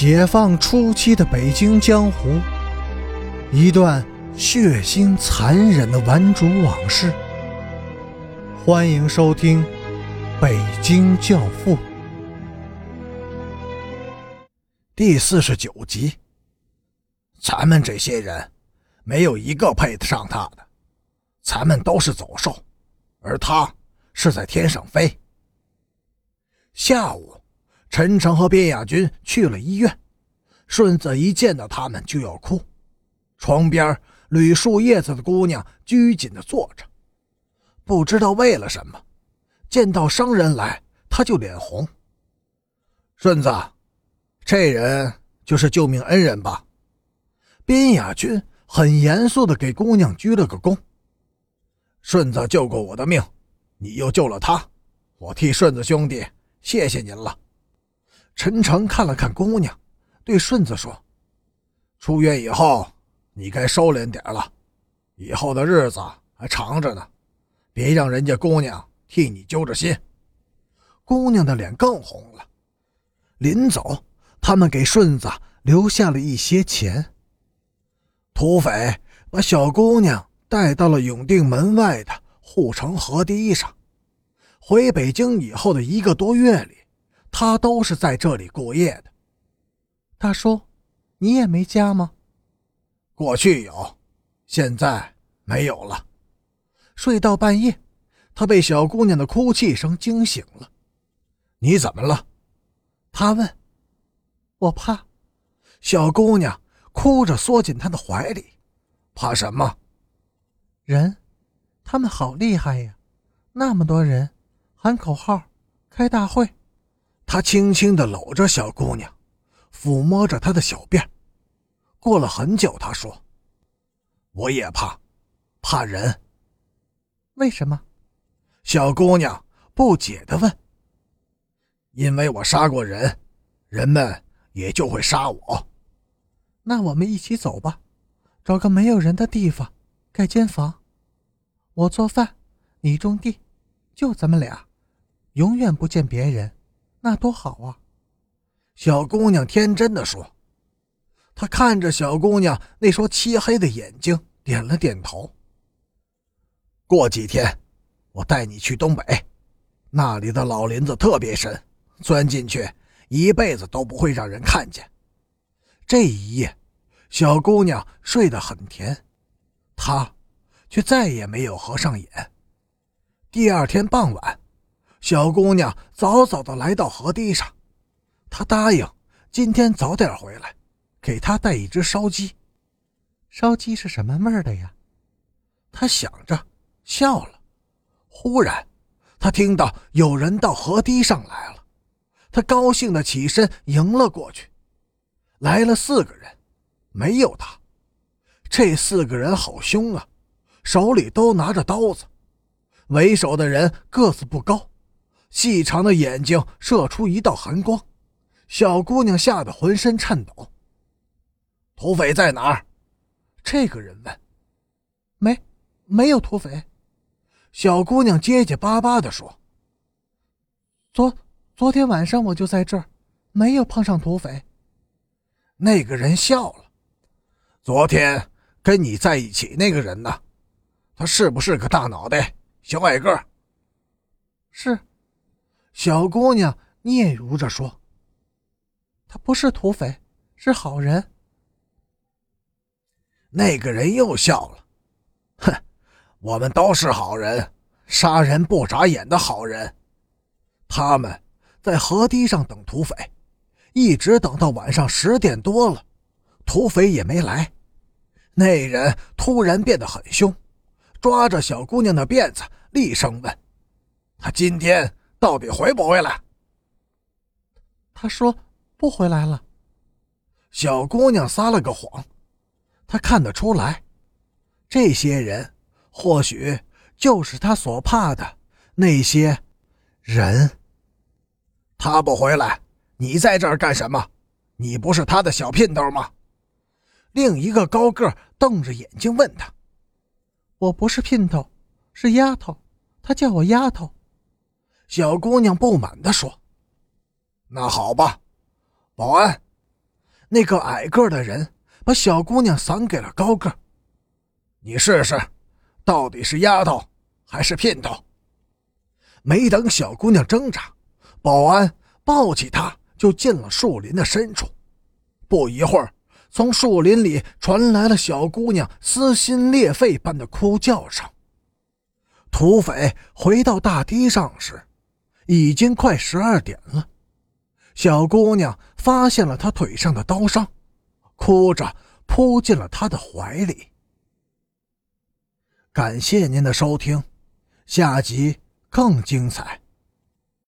解放初期的北京江湖，一段血腥残忍的顽主往事。欢迎收听《北京教父》第四十九集。咱们这些人，没有一个配得上他的。咱们都是走兽，而他是在天上飞。下午。陈诚和边亚军去了医院，顺子一见到他们就要哭。床边捋树叶子的姑娘拘谨地坐着，不知道为了什么，见到生人来，他就脸红。顺子，这人就是救命恩人吧？边亚军很严肃地给姑娘鞠了个躬。顺子救过我的命，你又救了他，我替顺子兄弟谢谢您了。陈诚看了看姑娘，对顺子说：“出院以后，你该收敛点了。以后的日子还长着呢，别让人家姑娘替你揪着心。”姑娘的脸更红了。临走，他们给顺子留下了一些钱。土匪把小姑娘带到了永定门外的护城河堤上。回北京以后的一个多月里。他都是在这里过夜的。大叔，你也没家吗？过去有，现在没有了。睡到半夜，他被小姑娘的哭泣声惊醒了。你怎么了？他问。我怕。小姑娘哭着缩进他的怀里。怕什么？人，他们好厉害呀！那么多人，喊口号，开大会。他轻轻地搂着小姑娘，抚摸着她的小辫。过了很久，他说：“我也怕，怕人。为什么？”小姑娘不解地问。“因为我杀过人，人们也就会杀我。”那我们一起走吧，找个没有人的地方盖间房。我做饭，你种地，就咱们俩，永远不见别人。那多好啊！小姑娘天真的说。他看着小姑娘那双漆黑的眼睛，点了点头。过几天，我带你去东北，那里的老林子特别深，钻进去一辈子都不会让人看见。这一夜，小姑娘睡得很甜，他却再也没有合上眼。第二天傍晚。小姑娘早早的来到河堤上，她答应今天早点回来，给她带一只烧鸡。烧鸡是什么味儿的呀？她想着，笑了。忽然，她听到有人到河堤上来了，她高兴的起身迎了过去。来了四个人，没有她。这四个人好凶啊，手里都拿着刀子。为首的人个子不高。细长的眼睛射出一道寒光，小姑娘吓得浑身颤抖。土匪在哪儿？这个人问。没，没有土匪。小姑娘结结巴巴地说：“昨昨天晚上我就在这儿，没有碰上土匪。”那个人笑了。昨天跟你在一起那个人呢？他是不是个大脑袋、小矮个？是。小姑娘嗫嚅着说：“他不是土匪，是好人。”那个人又笑了：“哼，我们都是好人，杀人不眨眼的好人。他们在河堤上等土匪，一直等到晚上十点多了，土匪也没来。那人突然变得很凶，抓着小姑娘的辫子，厉声问：‘他今天？’”到底回不回来？他说不回来了。小姑娘撒了个谎，她看得出来，这些人或许就是她所怕的那些人。他不回来，你在这儿干什么？你不是他的小姘头吗？另一个高个瞪着眼睛问他：“我不是姘头，是丫头，他叫我丫头。”小姑娘不满地说：“那好吧，保安，那个矮个的人把小姑娘散给了高个。你试试，到底是丫头还是姘头？没等小姑娘挣扎，保安抱起她就进了树林的深处。不一会儿，从树林里传来了小姑娘撕心裂肺般的哭叫声。土匪回到大堤上时，已经快十二点了。小姑娘发现了他腿上的刀伤，哭着扑进了他的怀里。感谢您的收听，下集更精彩。